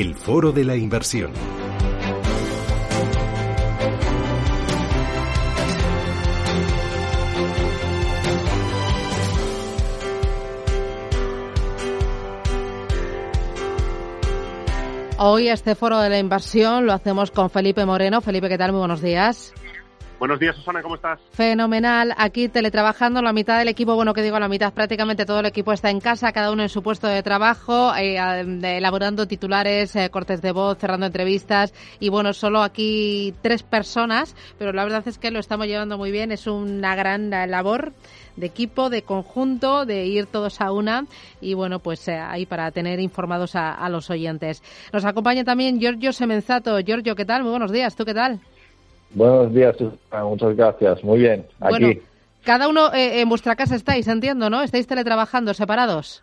el foro de la inversión. Hoy este foro de la inversión lo hacemos con Felipe Moreno. Felipe, ¿qué tal? Muy buenos días. Buenos días, Susana, ¿cómo estás? Fenomenal. Aquí teletrabajando, la mitad del equipo, bueno, que digo la mitad, prácticamente todo el equipo está en casa, cada uno en su puesto de trabajo, eh, elaborando titulares, eh, cortes de voz, cerrando entrevistas. Y bueno, solo aquí tres personas, pero la verdad es que lo estamos llevando muy bien. Es una gran labor de equipo, de conjunto, de ir todos a una y bueno, pues eh, ahí para tener informados a, los oyentes. Nos acompaña también Giorgio Semenzato. Giorgio, ¿qué tal? Muy buenos días. ¿Tú qué tal? Buenos días, muchas gracias. Muy bien, aquí. cada uno eh, en vuestra casa estáis, entiendo, ¿no? ¿Estáis teletrabajando separados?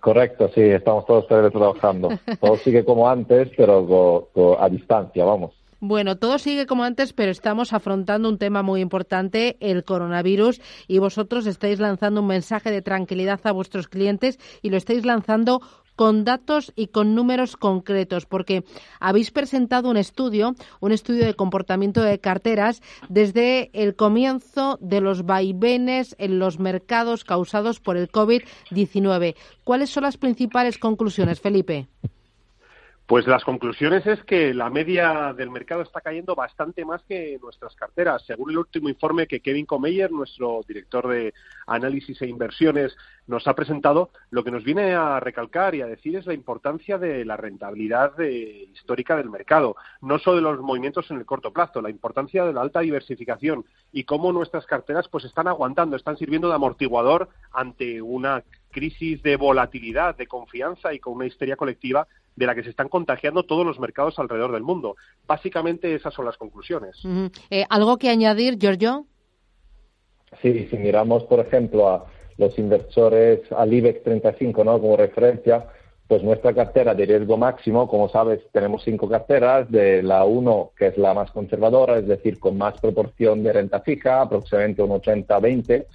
Correcto, sí, estamos todos teletrabajando. Todo sigue como antes, pero a distancia, vamos. Bueno, todo sigue como antes, pero estamos afrontando un tema muy importante, el coronavirus, y vosotros estáis lanzando un mensaje de tranquilidad a vuestros clientes y lo estáis lanzando con datos y con números concretos, porque habéis presentado un estudio, un estudio de comportamiento de carteras desde el comienzo de los vaivenes en los mercados causados por el COVID-19. ¿Cuáles son las principales conclusiones, Felipe? Pues las conclusiones es que la media del mercado está cayendo bastante más que nuestras carteras. Según el último informe que Kevin Comeyer, nuestro director de análisis e inversiones, nos ha presentado, lo que nos viene a recalcar y a decir es la importancia de la rentabilidad histórica del mercado, no solo de los movimientos en el corto plazo, la importancia de la alta diversificación y cómo nuestras carteras pues están aguantando, están sirviendo de amortiguador ante una crisis de volatilidad, de confianza y con una histeria colectiva de la que se están contagiando todos los mercados alrededor del mundo. Básicamente esas son las conclusiones. Eh, ¿Algo que añadir, Giorgio? Sí, si miramos, por ejemplo, a los inversores al IBEX 35 ¿no? como referencia, pues nuestra cartera de riesgo máximo, como sabes, tenemos cinco carteras, de la 1, que es la más conservadora, es decir, con más proporción de renta fija, aproximadamente un 80-20,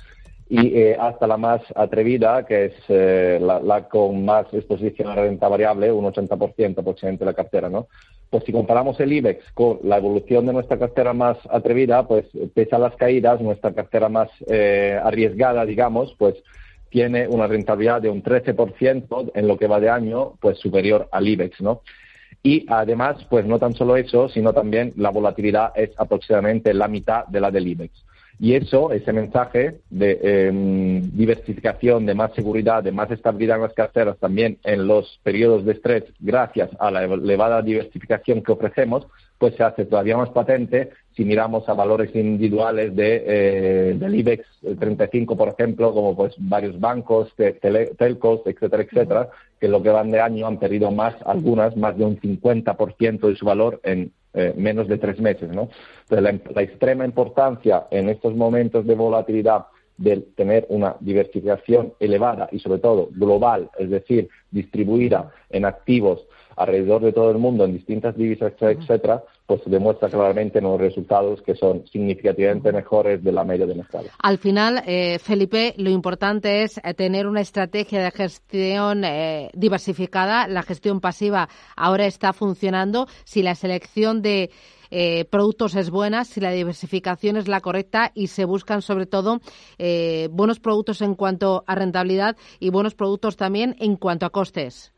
y eh, hasta la más atrevida, que es eh, la, con más exposición a renta variable, un 80% aproximadamente de la cartera, ¿no? Pues si comparamos el IBEX con la evolución de nuestra cartera más atrevida, pues pese a las caídas, nuestra cartera más eh, arriesgada, digamos, pues tiene una rentabilidad de un 13% en lo que va de año, pues superior al IBEX, ¿no? Y además, pues no tan solo eso, sino también la volatilidad es aproximadamente la mitad de la del IBEX. Y eso, ese mensaje de em, diversificación, de más seguridad, de más estabilidad en las carteras también en los periodos de estrés, gracias a la elevada diversificación que ofrecemos, pues se hace todavía más patente si miramos a valores individuales de, eh, del IBEX 35, por ejemplo, como pues varios bancos, telcos, etcétera, etcétera, que lo que van de año han perdido más, algunas, más de un 50% de su valor en eh, menos de tres meses. ¿no? la, la, extrema importancia en estos momentos de volatilidad de tener una diversificación elevada y sobre todo global, es decir, distribuida en activos alrededor de todo el mundo en distintas divisas, etcétera, pues demuestra claramente los resultados que son significativamente mejores de la media de mercado. Al final, eh, Felipe, lo importante es eh, tener una estrategia de gestión eh, diversificada. La gestión pasiva ahora está funcionando. Si la selección de productos es buena, si la diversificación es la correcta y se buscan sobre todo buenos productos en cuanto a rentabilidad y buenos productos también en cuanto a costes.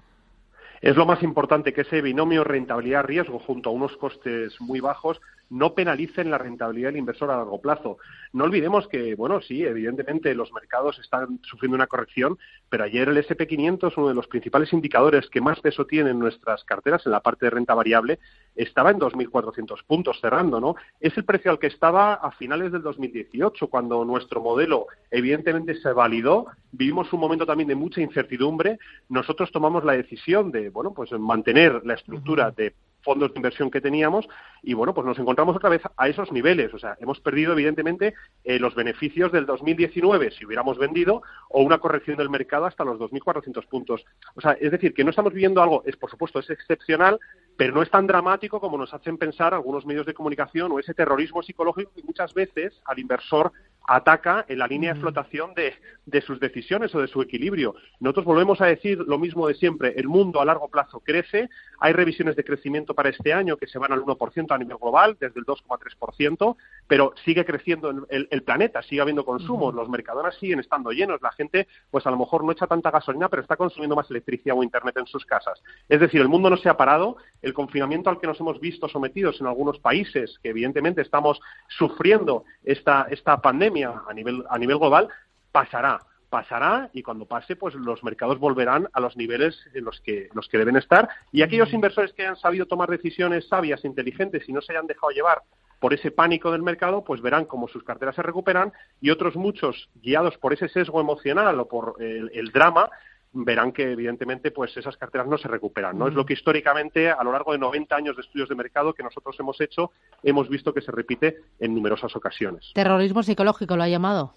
Es lo más importante que ese binomio rentabilidad-riesgo junto a unos costes muy bajos no penalicen la rentabilidad del inversor a largo plazo. No olvidemos que, bueno, sí, evidentemente los mercados están sufriendo una corrección, pero ayer el SP500, uno de los principales indicadores que más peso tiene en nuestras carteras en la parte de renta variable, estaba en 2.400 puntos cerrando, ¿no? Es el precio al que estaba a finales del 2018, cuando nuestro modelo evidentemente se validó, vivimos un momento también de mucha incertidumbre, nosotros tomamos la decisión de, bueno, pues mantener la estructura de fondos de inversión que teníamos y bueno, pues nos encontramos otra vez a esos niveles. O sea, hemos perdido evidentemente eh, los beneficios del 2019 si hubiéramos vendido o una corrección del mercado hasta los 2.400 puntos. O sea, es decir, que no estamos viviendo algo, es por supuesto, es excepcional, pero no es tan dramático como nos hacen pensar algunos medios de comunicación o ese terrorismo psicológico que muchas veces al inversor ataca en la línea de flotación de, de sus decisiones o de su equilibrio. Nosotros volvemos a decir lo mismo de siempre. El mundo a largo plazo crece. Hay revisiones de crecimiento para este año que se van al 1% a nivel global, desde el 2,3%, pero sigue creciendo el, el, planeta, sigue habiendo consumo. Los mercadones siguen estando llenos. La gente, pues a lo mejor no echa tanta gasolina, pero está consumiendo más electricidad o internet en sus casas. Es decir, el mundo no se ha parado. El confinamiento al que nos hemos visto sometidos en algunos países, que evidentemente estamos sufriendo esta, esta pandemia a nivel, a nivel global, pasará pasará y cuando pase pues los mercados volverán a los niveles en los que los que deben estar. Y aquellos inversores que hayan sabido tomar decisiones sabias inteligentes y no se hayan dejado llevar por ese pánico del mercado pues verán cómo sus carteras se recuperan y otros muchos guiados por ese sesgo emocional o por el, el drama verán que evidentemente pues esas carteras no se recuperan no es lo que históricamente a lo largo de 90 años de estudios de mercado que nosotros hemos hecho hemos visto que se repite en numerosas ocasiones. Terrorismo psicológico lo ha llamado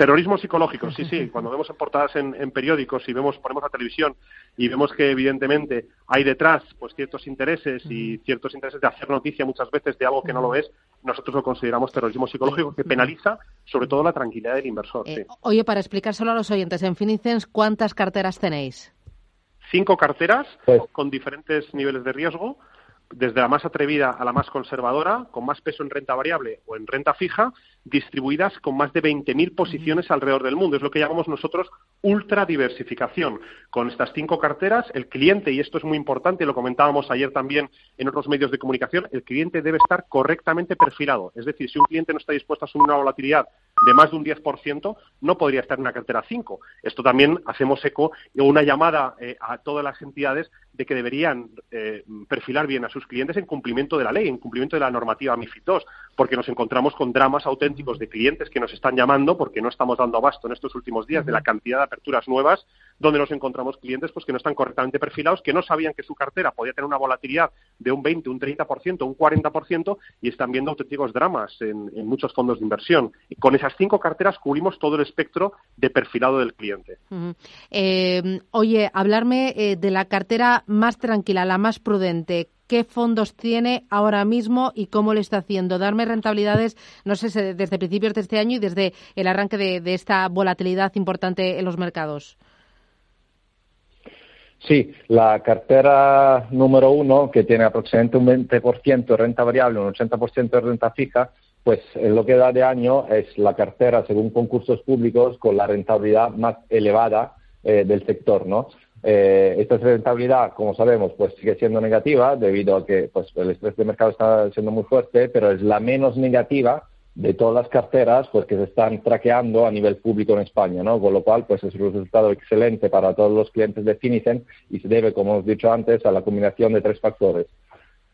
Terrorismo psicológico, sí, sí. Cuando vemos en portadas en, en, periódicos y vemos, ponemos la televisión y vemos que evidentemente hay detrás pues ciertos intereses y ciertos intereses de hacer noticia muchas veces de algo que no lo es, nosotros lo consideramos terrorismo psicológico que penaliza sobre todo la tranquilidad del inversor. Eh, sí. Oye, para explicárselo a los oyentes, en Finicens, ¿cuántas carteras tenéis? Cinco carteras pues con diferentes niveles de riesgo desde la más atrevida a la más conservadora, con más peso en renta variable o en renta fija, distribuidas con más de 20.000 posiciones alrededor del mundo. Es lo que llamamos nosotros ultradiversificación. Con estas cinco carteras, el cliente, y esto es muy importante, lo comentábamos ayer también en otros medios de comunicación, el cliente debe estar correctamente perfilado. Es decir, si un cliente no está dispuesto a asumir una volatilidad de más de un 10%, no podría estar en una cartera 5. Esto también hacemos eco o una llamada eh, a todas las entidades de que deberían eh, perfilar bien a sus clientes en cumplimiento de la ley, en cumplimiento de la normativa MIFID II, porque nos encontramos con dramas auténticos de clientes que nos están llamando porque no estamos dando abasto en estos últimos días de la cantidad de aperturas nuevas, donde nos encontramos clientes pues que no están correctamente perfilados, que no sabían que su cartera podía tener una volatilidad de un 20, un 30%, un 40% y están viendo auténticos dramas en, en muchos fondos de inversión. Con esas cinco carteras cubrimos todo el espectro de perfilado del cliente. Uh -huh. eh, oye, hablarme eh, de la cartera más tranquila, la más prudente. ¿Qué fondos tiene ahora mismo y cómo le está haciendo? Darme rentabilidades, no sé, desde principios de este año y desde el arranque de, de esta volatilidad importante en los mercados. Sí, la cartera número uno, que tiene aproximadamente un 20% de renta variable, un 80% de renta fija, pues en lo que da de año es la cartera, según concursos públicos, con la rentabilidad más elevada eh, del sector, ¿no? Eh, esta rentabilidad, como sabemos, pues sigue siendo negativa debido a que pues, el estrés de mercado está siendo muy fuerte, pero es la menos negativa de todas las carteras pues que se están traqueando a nivel público en España, ¿no? Con lo cual, pues es un resultado excelente para todos los clientes de Finicen y se debe, como hemos dicho antes, a la combinación de tres factores.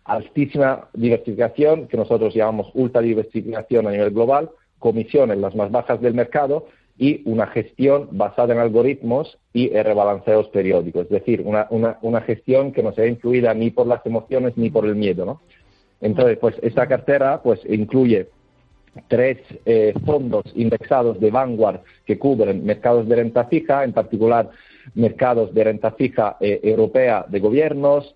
Altísima diversificación, que nosotros llamamos ultra diversificación a nivel global, comisiones las más bajas del mercado y una gestión basada en algoritmos y rebalanceos periódicos, es decir, una, una, una gestión que no sea influida ni por las emociones ni por el miedo, ¿no? Entonces, pues esta cartera pues incluye tres eh, fondos indexados de Vanguard que cubren mercados de renta fija, en particular mercados de renta fija eh, europea de gobiernos,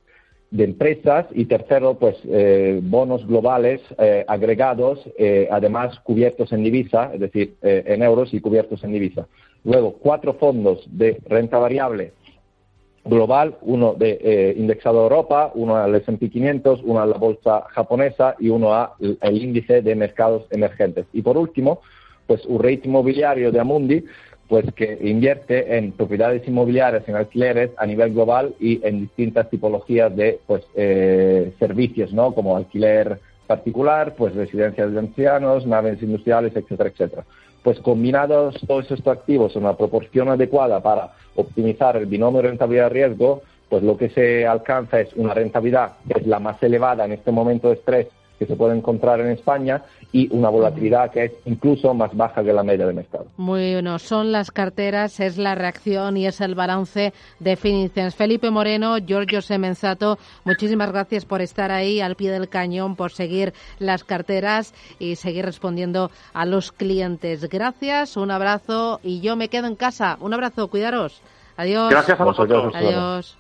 de empresas y tercero, pues eh, bonos globales eh, agregados, eh, además cubiertos en divisa, es decir, eh, en euros y cubiertos en divisa. Luego, cuatro fondos de renta variable global, uno de eh, indexado a Europa, uno al S&P 500, uno a la bolsa japonesa y uno al índice de mercados emergentes. Y por último, pues un rate inmobiliario de Amundi, pues que invierte en propiedades inmobiliarias, en alquileres a nivel global y en distintas tipologías de pues eh, servicios, ¿no? Como alquiler particular, pues residencias de ancianos, naves industriales, etcétera, etcétera. Pues combinados todos estos activos en una proporción adecuada para optimizar el binomio rentabilidad-riesgo, pues lo que se alcanza es una rentabilidad que es la más elevada en este momento de estrés que se puede encontrar en España y una volatilidad que es incluso más baja que la media de mercado. Muy bueno, son las carteras, es la reacción y es el balance de Finicens. Felipe Moreno, Giorgio Semenzato, muchísimas gracias por estar ahí al pie del cañón, por seguir las carteras y seguir respondiendo a los clientes. Gracias, un abrazo y yo me quedo en casa. Un abrazo, cuidaros. Adiós. Gracias a vosotros. Adiós.